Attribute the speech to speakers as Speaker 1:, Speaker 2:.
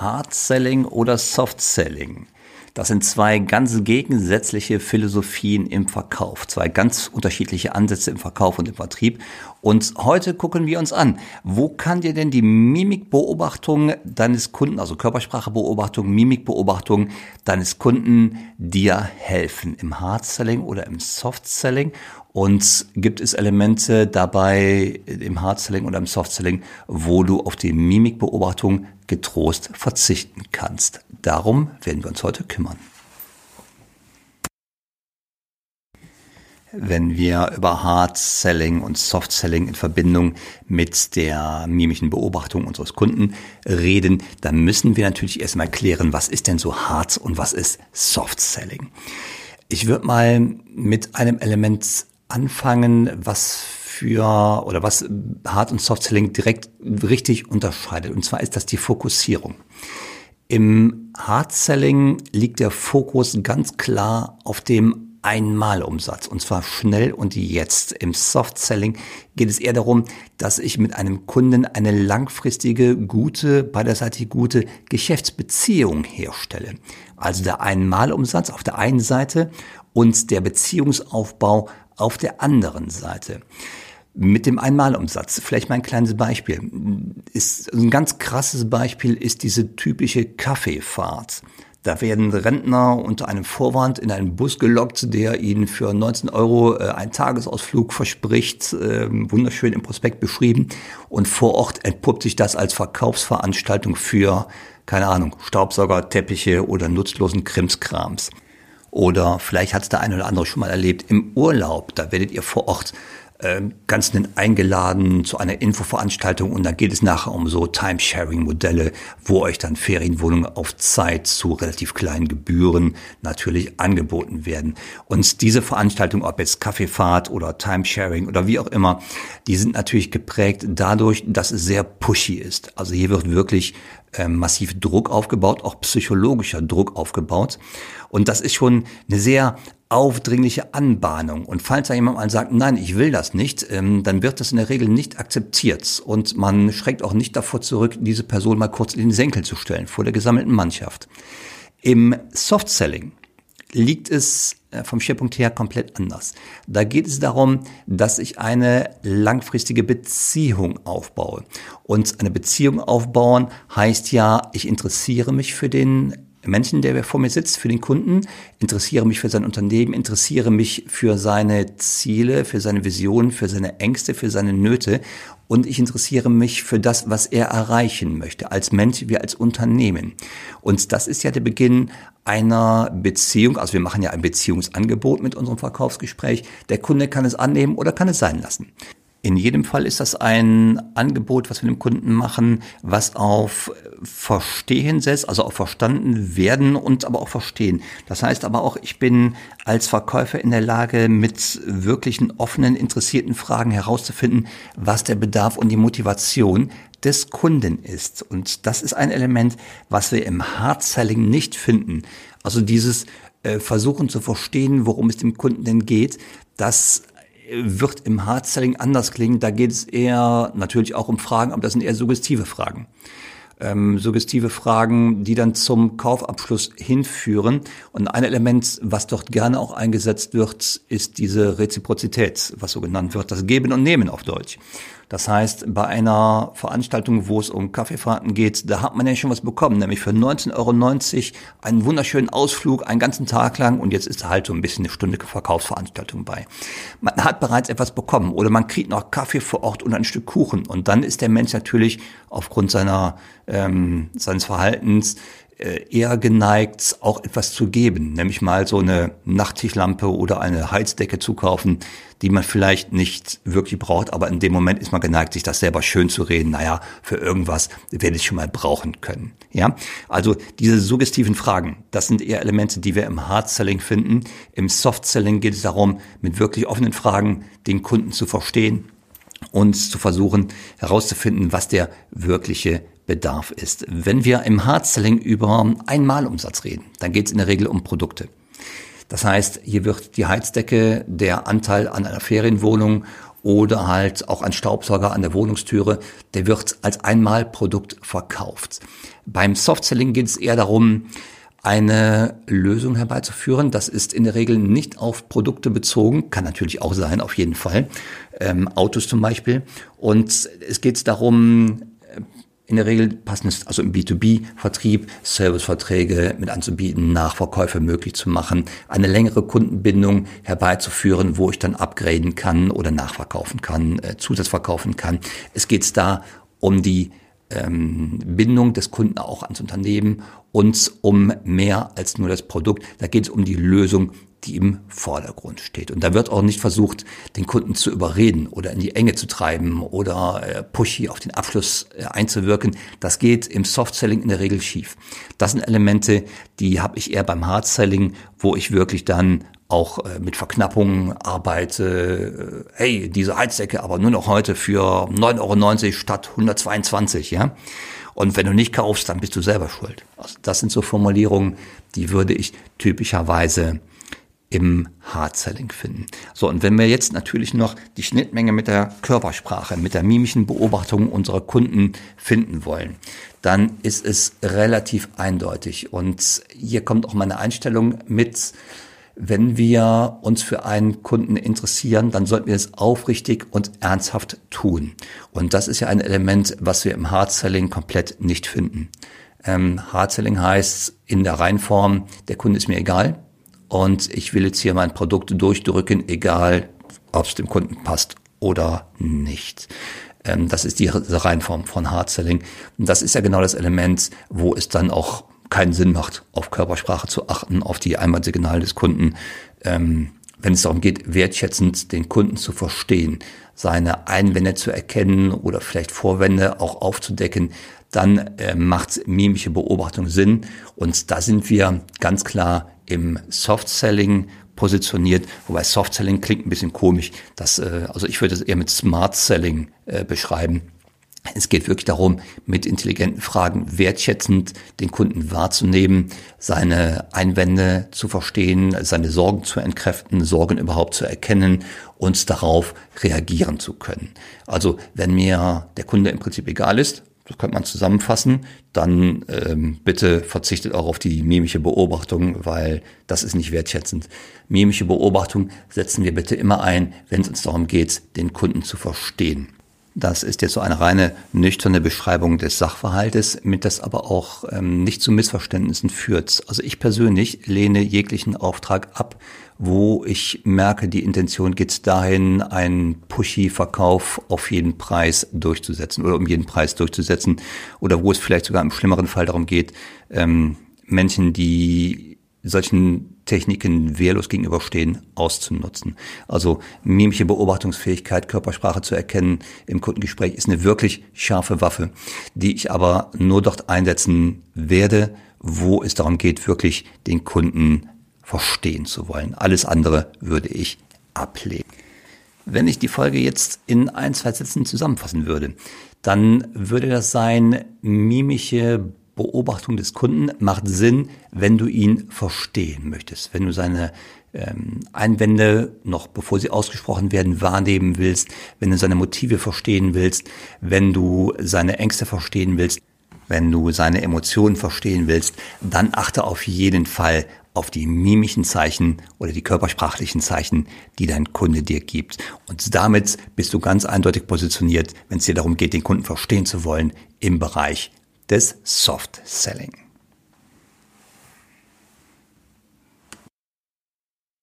Speaker 1: Hard Selling oder Soft Selling. Das sind zwei ganz gegensätzliche Philosophien im Verkauf, zwei ganz unterschiedliche Ansätze im Verkauf und im Vertrieb. Und heute gucken wir uns an, wo kann dir denn die Mimikbeobachtung deines Kunden, also Körpersprachebeobachtung, Mimikbeobachtung deines Kunden dir helfen? Im Hard Selling oder im Soft Selling? Und gibt es Elemente dabei im Hard Selling oder im Soft Selling, wo du auf die Mimikbeobachtung getrost verzichten kannst? Darum werden wir uns heute kümmern. Wenn wir über Hard Selling und Soft Selling in Verbindung mit der mimischen Beobachtung unseres Kunden reden, dann müssen wir natürlich erstmal klären, was ist denn so Hard und was ist Soft Selling. Ich würde mal mit einem Element anfangen, was für oder was Hard und Soft Selling direkt richtig unterscheidet. Und zwar ist das die Fokussierung. Im Hard Selling liegt der Fokus ganz klar auf dem Einmalumsatz und zwar schnell und jetzt. Im Soft Selling geht es eher darum, dass ich mit einem Kunden eine langfristige, gute, beiderseitig gute Geschäftsbeziehung herstelle. Also der Einmalumsatz auf der einen Seite und der Beziehungsaufbau auf der anderen Seite. Mit dem Einmalumsatz, vielleicht mal ein kleines Beispiel. Ist, ein ganz krasses Beispiel ist diese typische Kaffeefahrt. Da werden Rentner unter einem Vorwand in einen Bus gelockt, der ihnen für 19 Euro äh, einen Tagesausflug verspricht, äh, wunderschön im Prospekt beschrieben. Und vor Ort entpuppt sich das als Verkaufsveranstaltung für, keine Ahnung, Staubsauger, Teppiche oder nutzlosen Krimskrams. Oder vielleicht hat es der eine oder andere schon mal erlebt, im Urlaub, da werdet ihr vor Ort äh, ganz eingeladen zu einer Infoveranstaltung und dann geht es nachher um so Timesharing-Modelle, wo euch dann Ferienwohnungen auf Zeit zu relativ kleinen Gebühren natürlich angeboten werden. Und diese Veranstaltung, ob jetzt Kaffeefahrt oder Timesharing oder wie auch immer, die sind natürlich geprägt dadurch, dass es sehr pushy ist. Also hier wird wirklich äh, massiv Druck aufgebaut, auch psychologischer Druck aufgebaut. Und das ist schon eine sehr aufdringliche Anbahnung. Und falls da jemand mal sagt, nein, ich will das nicht, ähm, dann wird das in der Regel nicht akzeptiert. Und man schreckt auch nicht davor zurück, diese Person mal kurz in den Senkel zu stellen, vor der gesammelten Mannschaft. Im Soft-Selling liegt es äh, vom Schwerpunkt her komplett anders. Da geht es darum, dass ich eine langfristige Beziehung aufbaue. Und eine Beziehung aufbauen heißt ja, ich interessiere mich für den Menschen, der vor mir sitzt, für den Kunden, interessiere mich für sein Unternehmen, interessiere mich für seine Ziele, für seine Visionen, für seine Ängste, für seine Nöte und ich interessiere mich für das, was er erreichen möchte, als Mensch wie als Unternehmen. Und das ist ja der Beginn einer Beziehung, also wir machen ja ein Beziehungsangebot mit unserem Verkaufsgespräch. Der Kunde kann es annehmen oder kann es sein lassen. In jedem Fall ist das ein Angebot, was wir dem Kunden machen, was auf Verstehen setzt, also auf verstanden werden und aber auch verstehen. Das heißt aber auch, ich bin als Verkäufer in der Lage, mit wirklichen offenen, interessierten Fragen herauszufinden, was der Bedarf und die Motivation des Kunden ist. Und das ist ein Element, was wir im Hard Selling nicht finden. Also dieses äh, Versuchen zu verstehen, worum es dem Kunden denn geht, das wird im Hard-Selling anders klingen. Da geht es eher natürlich auch um Fragen, aber das sind eher suggestive Fragen. Ähm, suggestive Fragen, die dann zum Kaufabschluss hinführen. Und ein Element, was dort gerne auch eingesetzt wird, ist diese Reziprozität, was so genannt wird, das Geben und Nehmen auf Deutsch. Das heißt, bei einer Veranstaltung, wo es um Kaffeefahrten geht, da hat man ja schon was bekommen, nämlich für 19,90 Euro einen wunderschönen Ausflug einen ganzen Tag lang und jetzt ist halt so ein bisschen eine Stunde Verkaufsveranstaltung bei. Man hat bereits etwas bekommen oder man kriegt noch Kaffee vor Ort und ein Stück Kuchen und dann ist der Mensch natürlich aufgrund seiner, ähm, seines Verhaltens eher geneigt, auch etwas zu geben, nämlich mal so eine Nachttischlampe oder eine Heizdecke zu kaufen, die man vielleicht nicht wirklich braucht, aber in dem Moment ist man geneigt, sich das selber schön zu reden. Naja, für irgendwas werde ich schon mal brauchen können. Ja, also diese suggestiven Fragen, das sind eher Elemente, die wir im Hard Selling finden. Im Soft Selling geht es darum, mit wirklich offenen Fragen den Kunden zu verstehen und zu versuchen herauszufinden, was der wirkliche Bedarf ist. Wenn wir im Hard-Selling über Einmalumsatz reden, dann geht es in der Regel um Produkte. Das heißt, hier wird die Heizdecke der Anteil an einer Ferienwohnung oder halt auch ein Staubsauger an der Wohnungstüre, der wird als Einmalprodukt verkauft. Beim Softselling geht es eher darum, eine Lösung herbeizuführen. Das ist in der Regel nicht auf Produkte bezogen, kann natürlich auch sein, auf jeden Fall. Ähm, Autos zum Beispiel. Und es geht darum, in der Regel passendes, also im B2B-Vertrieb, Serviceverträge mit anzubieten, Nachverkäufe möglich zu machen, eine längere Kundenbindung herbeizuführen, wo ich dann upgraden kann oder nachverkaufen kann, äh, Zusatzverkaufen kann. Es geht da um die ähm, Bindung des Kunden auch ans Unternehmen und um mehr als nur das Produkt. Da geht es um die Lösung, die im Vordergrund steht. Und da wird auch nicht versucht, den Kunden zu überreden oder in die Enge zu treiben oder äh, pushy auf den Abschluss äh, einzuwirken. Das geht im Soft-Selling in der Regel schief. Das sind Elemente, die habe ich eher beim Hard-Selling, wo ich wirklich dann auch äh, mit Verknappungen arbeite. Äh, hey, diese Heizdecke aber nur noch heute für 9,90 Euro statt 122, ja. Und wenn du nicht kaufst, dann bist du selber schuld. Also das sind so Formulierungen, die würde ich typischerweise im Hard-Selling finden. So, und wenn wir jetzt natürlich noch die Schnittmenge mit der Körpersprache, mit der mimischen Beobachtung unserer Kunden finden wollen, dann ist es relativ eindeutig. Und hier kommt auch meine Einstellung mit, wenn wir uns für einen Kunden interessieren, dann sollten wir es aufrichtig und ernsthaft tun. Und das ist ja ein Element, was wir im Hard-Selling komplett nicht finden. Ähm, Hard-Selling heißt in der Reinform, der Kunde ist mir egal, und ich will jetzt hier mein Produkt durchdrücken, egal ob es dem Kunden passt oder nicht. Ähm, das ist die Reihenform von Hard Selling. Und das ist ja genau das Element, wo es dann auch keinen Sinn macht, auf Körpersprache zu achten, auf die Einmalsignale des Kunden. Ähm, wenn es darum geht, wertschätzend den Kunden zu verstehen, seine Einwände zu erkennen oder vielleicht Vorwände auch aufzudecken, dann äh, macht mimische Beobachtung Sinn. Und da sind wir ganz klar im Soft-Selling positioniert, wobei Soft-Selling klingt ein bisschen komisch. Das, äh, also ich würde es eher mit Smart-Selling äh, beschreiben. Es geht wirklich darum, mit intelligenten Fragen wertschätzend den Kunden wahrzunehmen, seine Einwände zu verstehen, seine Sorgen zu entkräften, Sorgen überhaupt zu erkennen und darauf reagieren zu können. Also wenn mir der Kunde im Prinzip egal ist, das könnte man zusammenfassen, dann ähm, bitte verzichtet auch auf die mimische Beobachtung, weil das ist nicht wertschätzend. Mimische Beobachtung setzen wir bitte immer ein, wenn es uns darum geht, den Kunden zu verstehen. Das ist jetzt so eine reine nüchterne Beschreibung des Sachverhaltes, mit das aber auch ähm, nicht zu Missverständnissen führt. Also ich persönlich lehne jeglichen Auftrag ab, wo ich merke, die Intention geht dahin, einen Pushy-Verkauf auf jeden Preis durchzusetzen oder um jeden Preis durchzusetzen oder wo es vielleicht sogar im schlimmeren Fall darum geht, ähm, Menschen, die solchen Techniken wehrlos gegenüberstehen, auszunutzen. Also mimische Beobachtungsfähigkeit, Körpersprache zu erkennen im Kundengespräch ist eine wirklich scharfe Waffe, die ich aber nur dort einsetzen werde, wo es darum geht, wirklich den Kunden verstehen zu wollen. Alles andere würde ich ablehnen. Wenn ich die Folge jetzt in ein, zwei Sätzen zusammenfassen würde, dann würde das sein, mimische Beobachtung des Kunden macht Sinn, wenn du ihn verstehen möchtest, wenn du seine ähm, Einwände noch bevor sie ausgesprochen werden wahrnehmen willst, wenn du seine Motive verstehen willst, wenn du seine Ängste verstehen willst, wenn du seine Emotionen verstehen willst, dann achte auf jeden Fall auf die mimischen Zeichen oder die körpersprachlichen Zeichen, die dein Kunde dir gibt. Und damit bist du ganz eindeutig positioniert, wenn es dir darum geht, den Kunden verstehen zu wollen im Bereich des Soft Selling.